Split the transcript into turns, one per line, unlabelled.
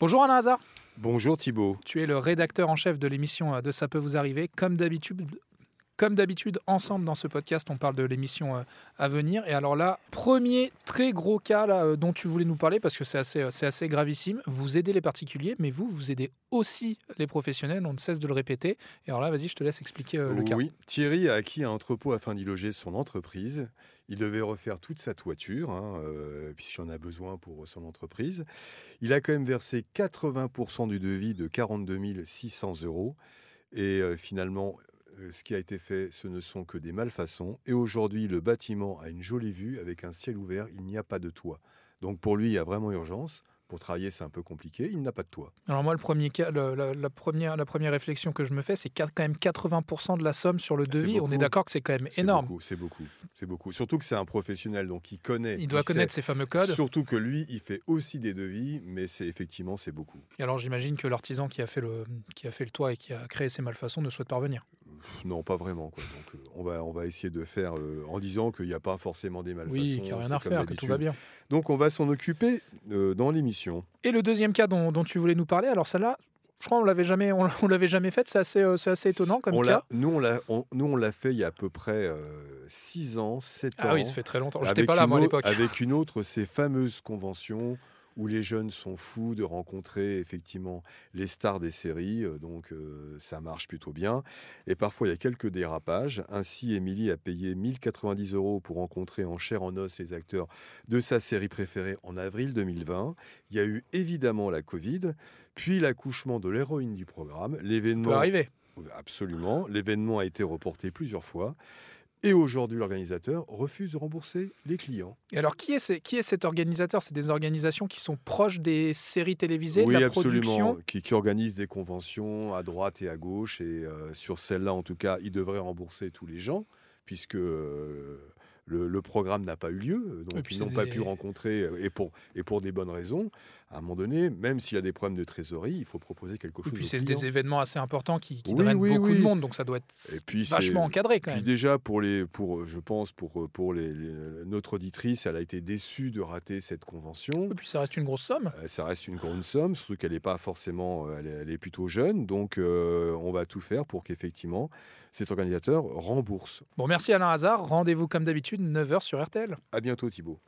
Bonjour Alain Hazard.
Bonjour Thibault.
Tu es le rédacteur en chef de l'émission euh, de Ça peut vous arriver. Comme d'habitude, comme d'habitude, ensemble dans ce podcast, on parle de l'émission euh, à venir. Et alors là, premier très gros cas euh, dont tu voulais nous parler, parce que c'est assez, c'est assez gravissime. Vous aidez les particuliers, mais vous, vous aidez aussi les professionnels. On ne cesse de le répéter. Et alors là, vas-y, je te laisse expliquer le cas.
Oui, Thierry a acquis un entrepôt afin d'y loger son entreprise. Il devait refaire toute sa toiture, hein, euh, puisqu'il en a besoin pour son entreprise. Il a quand même versé 80% du devis de 42 600 euros. Et euh, finalement, euh, ce qui a été fait, ce ne sont que des malfaçons. Et aujourd'hui, le bâtiment a une jolie vue avec un ciel ouvert. Il n'y a pas de toit. Donc pour lui, il y a vraiment urgence. Pour travailler, c'est un peu compliqué. Il n'a pas de toit.
Alors moi, le premier cas, le- la, la première, la première réflexion que je me fais, c'est quand même 80% de la somme sur le devis. On est d'accord que c'est quand même énorme.
C'est beaucoup, c'est beaucoup. Surtout que c'est un professionnel, donc il connaît.
Il doit connaître ces fameux codes.
Surtout que lui, il fait aussi des devis, mais c'est effectivement c'est beaucoup.
Et alors j'imagine que l'artisan qui a fait le qui a fait le toit et qui a créé ces malfaçons ne souhaite pas revenir.
Non, pas vraiment. Quoi. Donc, euh, on va on va essayer de faire euh, en disant qu'il n'y a pas forcément des malfaçons.
Oui, qu'il n'y a rien à refaire, que tout va bien.
Donc on va s'en occuper euh, dans l'émission.
Et le deuxième cas dont, dont tu voulais nous parler, alors celle-là, je crois qu'on l'avait jamais on, on l'avait jamais faite. C'est assez euh, c'est assez étonnant comme
on
cas.
nous on l'a on- nous on l'a fait il y a à peu près 6 ans, 7 ans.
Ah oui, ça fait très longtemps. J'étais pas là moi à l'époque.
Avec une autre, ces fameuses conventions où les jeunes sont fous de rencontrer effectivement les stars des séries, euh, donc euh, ça marche plutôt bien. Et parfois il y a quelques dérapages. Ainsi, Émilie a payé 1090 euros pour rencontrer en chair en os les acteurs de sa série préférée en avril 2020. Il y a eu évidemment la Covid, puis l'accouchement de l'héroïne du programme. L'événement
arriver.
Absolument. L'événement a été reporté plusieurs fois. Et aujourd'hui, l'organisateur refuse de rembourser les clients.
Et alors qui est ce- qui est cet organisateur? C'est des organisations qui sont proches des séries télévisées,
oui,
de la
absolument.
production?
Qui, qui organisent des conventions à droite et à gauche. Et euh, sur celle-là, en tout cas, ils devraient rembourser tous les gens, puisque euh, le, le programme n'a pas eu lieu. Donc,
puis
ils n'ont pas pu rencontrer, euh, et pour, et pour des bonnes raisons. À un moment donné, même s'il y a des problèmes de trésorerie, il faut proposer quelque
Et
chose
puis
aux
c'est des événements assez importants qui, qui
Oui,
drainent
oui,
beaucoup de monde, donc ça doit être
Et puis,
vachement encadré quand
Puis
même.
déjà pour les, pour, je pense pour pour les, les- notre auditrice, elle a été déçue de rater cette convention.
Et puis ça reste une grosse somme.
Euh, Ça reste une grande somme, surtout qu'elle n'est pas forcément, euh, elle est, elle est plutôt jeune, donc euh, on va tout faire pour qu'effectivement cet organisateur rembourse.
Bon, merci Alain Hazard. Rendez-vous comme d'habitude 9h sur RTL.
À bientôt Thibault.